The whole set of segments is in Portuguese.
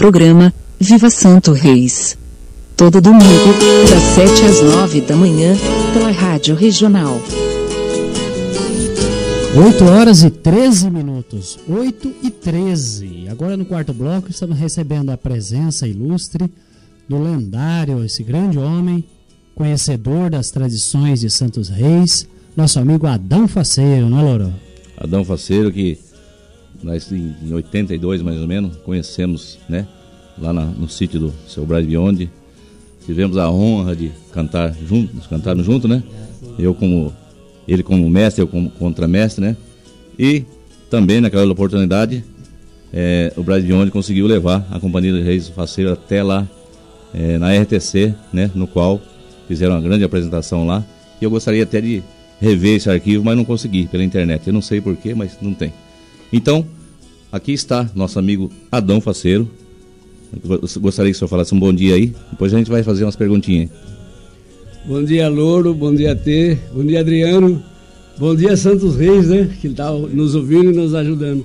Programa Viva Santo Reis. Todo domingo, das 7 às 9 da manhã, pela Rádio Regional. 8 horas e 13 minutos. 8 e 13. Agora no quarto bloco estamos recebendo a presença ilustre do lendário, esse grande homem, conhecedor das tradições de Santos Reis, nosso amigo Adão Faceiro, não é, Loro? Adão Faceiro, que nós em 82 mais ou menos conhecemos, né? Lá na, no sítio do seu Braz Bionde. Tivemos a honra de cantar juntos, cantarmos juntos, né? Eu como ele como mestre, eu como contramestre, né? E também naquela oportunidade é, o Braz Bionde conseguiu levar a Companhia de Reis Faceiro até lá é, na RTC, né? No qual fizeram uma grande apresentação lá. E eu gostaria até de rever esse arquivo, mas não consegui pela internet. Eu não sei porquê, mas não tem. Então, aqui está nosso amigo Adão Faceiro. Gostaria que o senhor falasse um bom dia aí. Depois a gente vai fazer umas perguntinhas. Bom dia, Louro. Bom dia, T. Bom dia, Adriano. Bom dia, Santos Reis, né? Que está nos ouvindo e nos ajudando.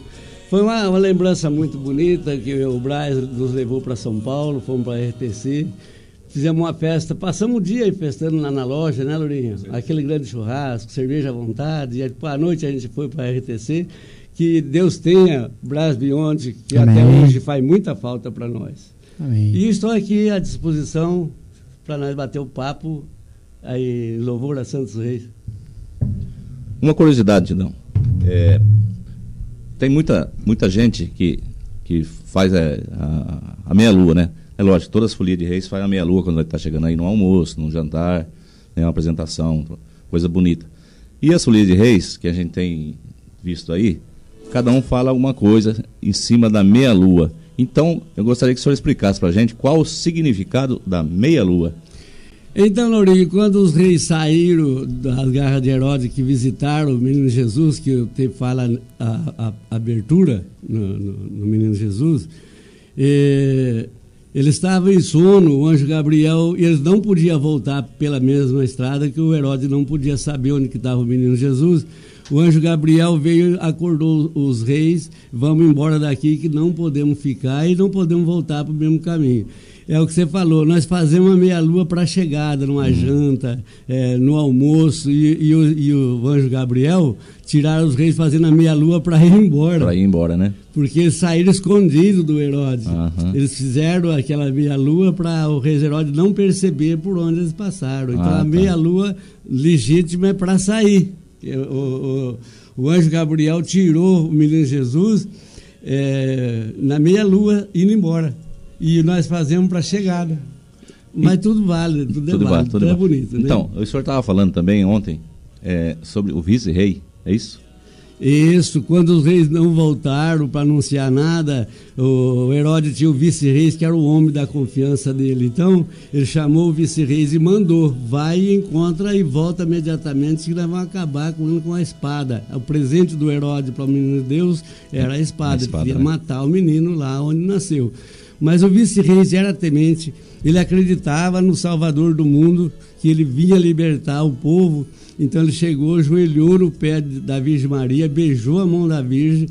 Foi uma, uma lembrança muito bonita que o Braz nos levou para São Paulo, fomos para a RTC. Fizemos uma festa, passamos o dia aí festando lá na loja, né, Lourinho? Aquele grande churrasco, cerveja à vontade. E à noite a gente foi para a RTC que Deus tenha Brás Bionde, que Amém. até hoje faz muita falta para nós. Amém. E estou aqui à disposição para nós bater o papo aí, louvor a Santos Reis. Uma curiosidade, não. É, tem muita, muita gente que, que faz a, a, a meia-lua, né? É lógico, todas as folias de reis fazem a meia-lua quando está chegando aí no almoço, no jantar, né, uma apresentação, coisa bonita. E as folias de reis, que a gente tem visto aí, cada um fala alguma coisa em cima da meia-lua. Então, eu gostaria que o senhor explicasse para a gente qual o significado da meia-lua. Então, Lourinho, quando os reis saíram das garras de Herodes, que visitaram o menino Jesus, que o tempo fala a, a, abertura no, no, no, menino Jesus, eh, eles estavam em sono, o anjo Gabriel, e eles não podiam voltar pela mesma estrada, que o Herodes não podia saber onde estava o menino Jesus. O anjo Gabriel veio, acordou os reis, vamos embora daqui que não podemos ficar e não podemos voltar para o mesmo caminho. É o que você falou, nós fazemos uma meia-lua para a chegada, numa uhum. janta, é, no almoço, e, e, o, e, o, anjo Gabriel tiraram os reis fazendo a meia-lua para ir embora. Para ir embora, né? Porque eles saíram escondidos do Herodes. Uhum. Eles fizeram aquela meia-lua para o rei Herodes não perceber por onde eles passaram. Então ah, a tá. meia-lua legítima é para sair o, o, o anjo Gabriel tirou o menino Jesus é, na meia-lua indo embora. E nós fazemos para a chegada. Mas e, tudo vale, tudo, é tudo é válido, tudo, tudo é bonito. Né? Então, o senhor estava falando também ontem é, sobre o vice-rei, é isso? Isso, quando os reis não voltaram para anunciar nada, o Herodes tinha o vice-reis, que era o homem da confiança dele. Então, ele chamou o vice-reis e mandou: vai e encontra e volta imediatamente, que nós vamos acabar com ele com a espada. O presente do Herodes para o menino de Deus era a espada. A espada ele queria né? matar o menino lá onde nasceu. Mas o vice-reis era temente, ele acreditava no Salvador do mundo, que ele vinha libertar o povo. Então ele chegou, ajoelhou no pé da Virgem Maria, beijou a mão da Virgem,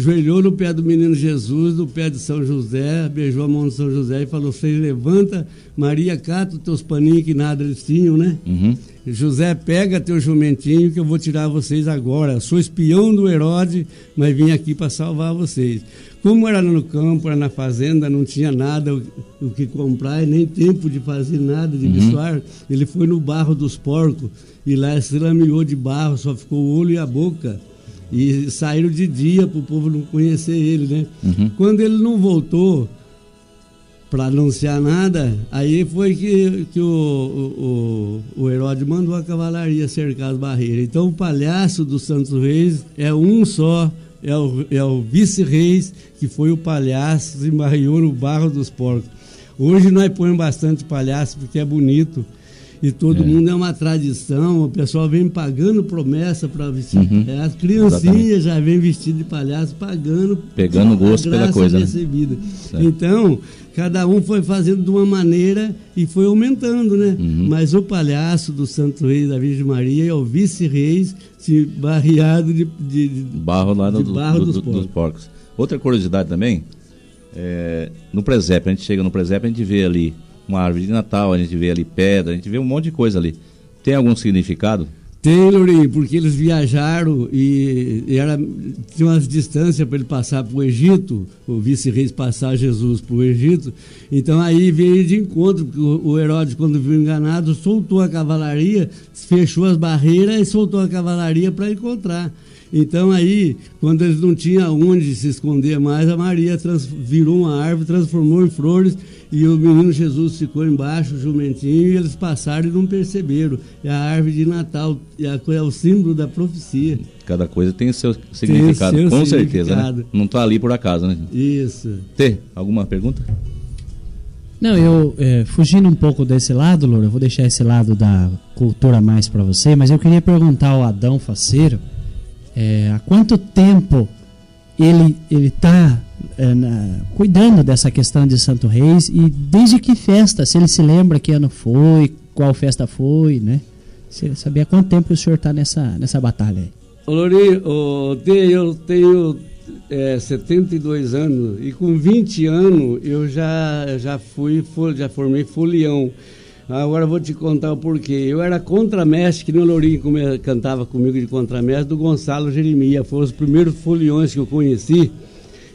ajoelhou no pé do menino Jesus, no pé de São José, beijou a mão de São José e falou: Você levanta, Maria, cata os teus paninhos que nada eles tinham, né? Uhum. José, pega teu jumentinho que eu vou tirar vocês agora. Sou espião do Herodes, mas vim aqui para salvar vocês. Como era no campo, era na fazenda, não tinha nada o, o que comprar, nem tempo de fazer nada, de uhum. ele foi no barro dos porcos e lá se lameou de barro, só ficou o olho e a boca. E saíram de dia para o povo não conhecer ele, né? Uhum. Quando ele não voltou para anunciar nada, aí foi que, que o, o, o Herodes mandou a cavalaria cercar as barreiras. Então o palhaço dos Santos Reis é um só, é o, é o vice-reis, que foi o palhaço, se embarriou no barro dos porcos. Hoje nós põemos bastante palhaço porque é bonito e todo é. mundo é uma tradição, o pessoal vem pagando promessa para vestir. Uhum. É, as criancinhas já vêm vestidas de palhaço pagando. Pegando gosto pela coisa. Né? Recebida. Né? Então, cada um foi fazendo de uma maneira e foi aumentando, né? Uhum. Mas o palhaço do Santo Rei da Virgem Maria é o vice-reis barreado de, de, de, barro lá no, do, barro do, dos, porcos. dos porcos. Outra curiosidade também, é, no presépio, a gente chega no presépio, a gente vê ali uma árvore de Natal, a gente vê ali pedra, a gente vê um monte de coisa ali. Tem algum significado? Lourinho, porque eles viajaram e, e era, tinha umas distâncias para ele passar para o Egito, o vice-rei passar Jesus para o Egito. Então aí veio de encontro, porque o, o Herodes, quando viu enganado, soltou a cavalaria, fechou as barreiras e soltou a cavalaria para encontrar. Então aí, quando eles não tinham onde se esconder mais, a Maria virou uma árvore, transformou em flores e o menino Jesus ficou embaixo, o jumentinho, e eles passaram e não perceberam. É a árvore de Natal, é o símbolo da profecia. Cada coisa tem seu significado, tem seu com significado. certeza. Né? Não está ali por acaso, né? Isso. T, alguma pergunta? Não, eu é, fugindo um pouco desse lado, Loura, eu vou deixar esse lado da cultura mais para você, mas eu queria perguntar ao Adão Faceiro é, há quanto tempo ele ele está é, cuidando dessa questão de Santo Reis e desde que festa, se ele se lembra que ano foi, qual festa foi, né? Saber há quanto tempo o senhor está nessa, nessa batalha aí. Lori, eu tenho é, 72 anos e com 20 anos eu já, já fui, já formei folião. Agora vou te contar o porquê. Eu era contramestre, que no Lourinho cantava comigo de contramestre, do Gonçalo Jeremias. Foram os primeiros foliões que eu conheci.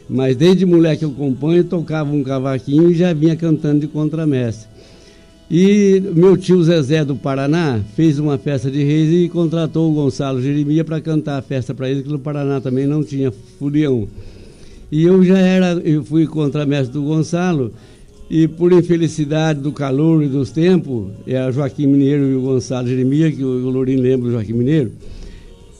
Mas desde moleque eu acompanho, tocava um cavaquinho e já vinha cantando de contramestre. E meu tio Zezé do Paraná fez uma festa de reis e contratou o Gonçalo Jeremias para cantar a festa para ele, que no Paraná também não tinha folião. E eu já era, eu fui contramestre do Gonçalo, e por infelicidade do calor e dos tempos, é Joaquim Mineiro e o Gonçalo Jeremias, que o Lourinho lembra do Joaquim Mineiro,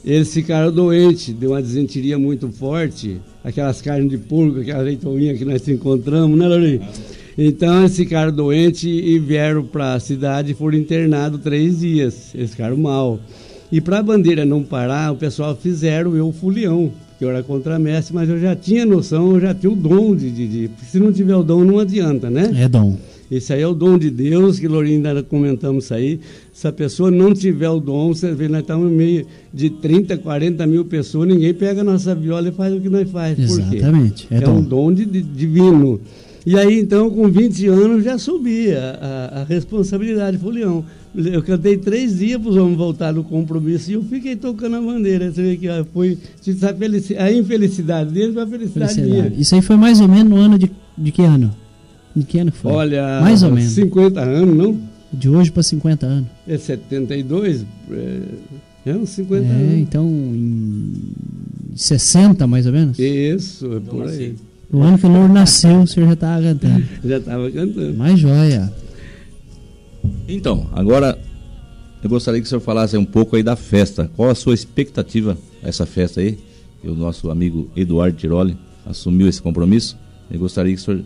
eles ficaram doentes, deu uma desenteria muito forte, aquelas carnes de porco, aquela leitoinha que nós encontramos, né, Lourinho? Então eles ficaram doentes e vieram para a cidade e foram internados três dias. Eles ficaram mal. E para a bandeira não parar, o pessoal fizeram eu fulião que eu era contramestre, mas eu já tinha noção, eu já tinha o dom de, de, de, Se não tiver o dom, não adianta, né? É dom. Esse aí é o dom de Deus, que Lourinho ainda comentamos isso aí. Se a pessoa não tiver o dom, você vê, nós estamos no meio de 30, 40 mil pessoas, ninguém pega a nossa viola e faz o que nós faz. Exatamente. É, é um dom de, de, divino. E aí, então, com 20 anos, já subi a, a, responsabilidade. Falei, Leão, eu cantei três dias para os homens voltar no compromisso e eu fiquei tocando a bandeira. Você vê que ó, foi a, a infelicidade deles foi a felicidade, felicidade minha. Isso aí foi mais ou menos no ano de, de que ano? De que ano foi? Olha, mais ou menos. 50 anos, não? De hoje para 50 anos. É 72? É, é uns 50 é, anos. Então, em 60 mais ou menos? Isso, é por aí. No ano que o Louro nasceu, o senhor já estava cantando. já estava cantando. Mais joia. Então, agora eu gostaria que o senhor falasse um pouco aí da festa. Qual a sua expectativa a essa festa aí? E o nosso amigo Eduardo Tiroli assumiu esse compromisso. Eu gostaria que o senhor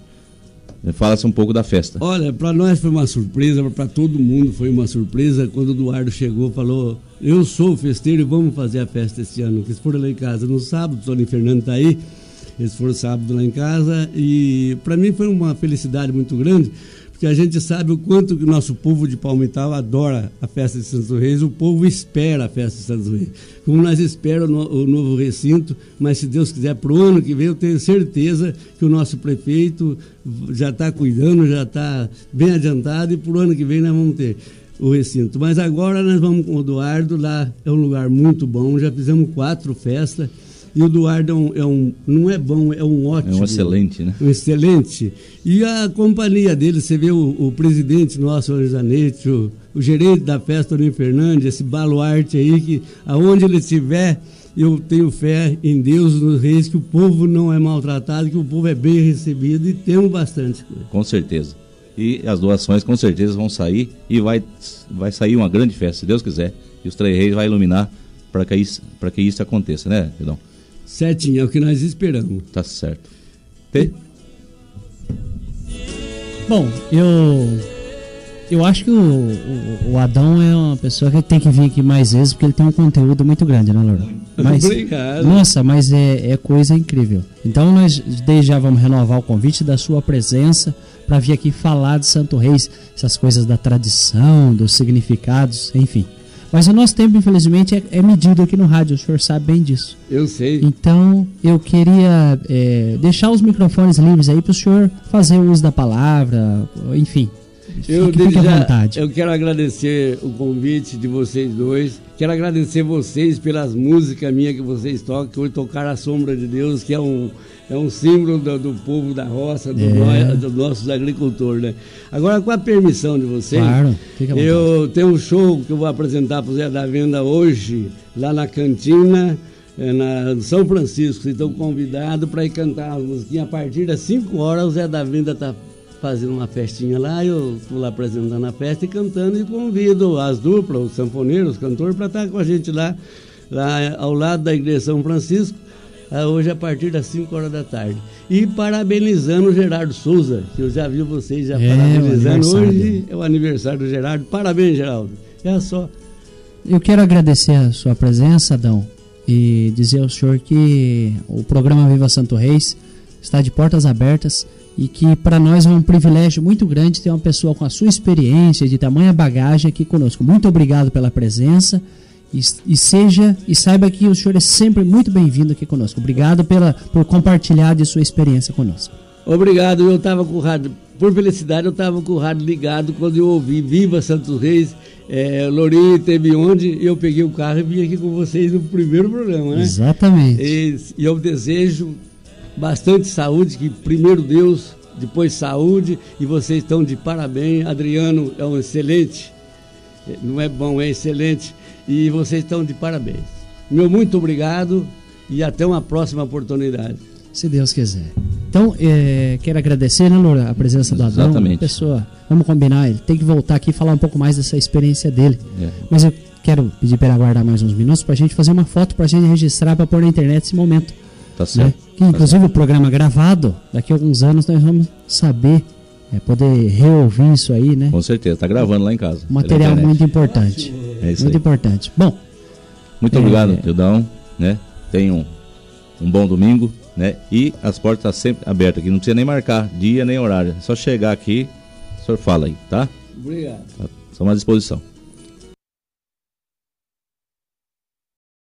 falasse um pouco da festa. Olha, para nós foi uma surpresa, para todo mundo foi uma surpresa quando o Eduardo chegou, falou: "Eu sou o festeiro e vamos fazer a festa esse ano". Que eles foram lá em casa no sábado, o Tony Fernando está aí. Eles foram sábado lá em casa e para mim foi uma felicidade muito grande, porque a gente sabe o quanto que o nosso povo de Palmital adora a festa de Santos Reis, o povo espera a festa de Santos Reis. Como nós esperamos o novo recinto, mas se Deus quiser, para o ano que vem, eu tenho certeza que o nosso prefeito já está cuidando, já está bem adiantado e para o ano que vem nós vamos ter o recinto. Mas agora nós vamos com o Eduardo, lá é um lugar muito bom, já fizemos quatro festas. E o Eduardo é um, é um, não é bom, é um ótimo. É um excelente, né? Um excelente. E a companhia dele, você vê o, o presidente nosso, o Zanetti, o, o, gerente da festa, Toninho Fernandes, esse baluarte aí, que aonde ele estiver, eu tenho fé em Deus, nos reis, que o povo não é maltratado, que o povo é bem recebido e temos bastante coisa. Com certeza. E as doações com certeza vão sair e vai, vai sair uma grande festa, se Deus quiser. E os três reis vai iluminar para que, isso, que isso aconteça, né, Pedão? Certinho, é o que nós esperamos. Tá certo. P? Bom, eu eu acho que o, o, o, Adão é uma pessoa que tem que vir aqui mais vezes porque ele tem um conteúdo muito grande, né, Laura? Mas, Obrigado. Nossa, mas é, é coisa incrível. Então nós desde já vamos renovar o convite da sua presença para vir aqui falar de Santo Reis, essas coisas da tradição, dos significados, enfim. Mas o nosso tempo, infelizmente, é, é medido aqui no rádio, o senhor sabe bem disso. Eu sei. Então, eu queria é, deixar os microfones livres aí para o senhor fazer o uso da palavra, enfim. Eu, à vontade. Eu quero agradecer o convite de vocês dois. Quero agradecer vocês pelas músicas minhas que vocês tocam, que hoje tocaram a Sombra de Deus, que é um, é um símbolo do, do povo da roça, do é. nós, dos nossos agricultores. Né? Agora, com a permissão de vocês, claro, eu tenho um show que eu vou apresentar para o Zé da Venda hoje, lá na cantina. É, na São Francisco, vocês estão convidados para ir cantar as musiquinhas. A partir das 5 horas, o Zé da Venda está fazendo uma festinha lá, eu estou lá apresentando a festa e cantando e convido as duplas, os sanfoneiros, os cantores, para estar com a gente lá, lá ao lado da Igreja São Francisco, ah, hoje a partir das 5 horas da tarde. E parabenizando o Gerardo Souza, que eu já vi vocês já é, parabenizando. Hoje é o aniversário do Gerardo. Parabéns, Geraldo. É só. Eu quero agradecer a sua presença, Adão, e dizer ao senhor que o programa Viva Santo Reis está de portas abertas e que para nós é um privilégio muito grande ter uma pessoa com a sua experiência de tamanha bagagem aqui conosco. Muito obrigado pela presença e, e seja e saiba que o senhor é sempre muito bem-vindo aqui conosco. Obrigado pela, por compartilhar de sua experiência conosco. Obrigado, eu estava com o rádio, por felicidade, eu estava com o rádio ligado quando eu ouvi Viva Santos Reis, é, onde, eu peguei o carro e vim aqui com vocês no primeiro programa, né? Exatamente. E, e eu desejo bastante saúde, que primeiro Deus, depois saúde, e vocês estão de parabéns. Adriano é um excelente, não é bom, é excelente, e vocês estão de parabéns. Meu muito obrigado e até uma próxima oportunidade. Se Deus quiser. Então, é, quero agradecer, né, Loura, a presença do Adão. Exatamente. Pessoa, vamos combinar, ele tem que voltar aqui e falar um pouco mais dessa experiência dele. É. Mas eu quero pedir para ele aguardar mais uns minutos para a gente fazer uma foto, para a gente registrar, para pôr na internet esse momento. Tá certo. Né? Que, inclusive tá o programa gravado, daqui a alguns anos nós vamos saber, é, poder reouvir isso aí, né? Com certeza, tá gravando lá em casa. material muito importante. É isso muito aí. importante. Bom. Muito é, obrigado, Tildão, né? Tenha um, um bom domingo, né? E as portas estão tá sempre abertas aqui, não precisa nem marcar dia nem horário. É só chegar aqui, o senhor fala aí, tá? Obrigado. Estamos à disposição.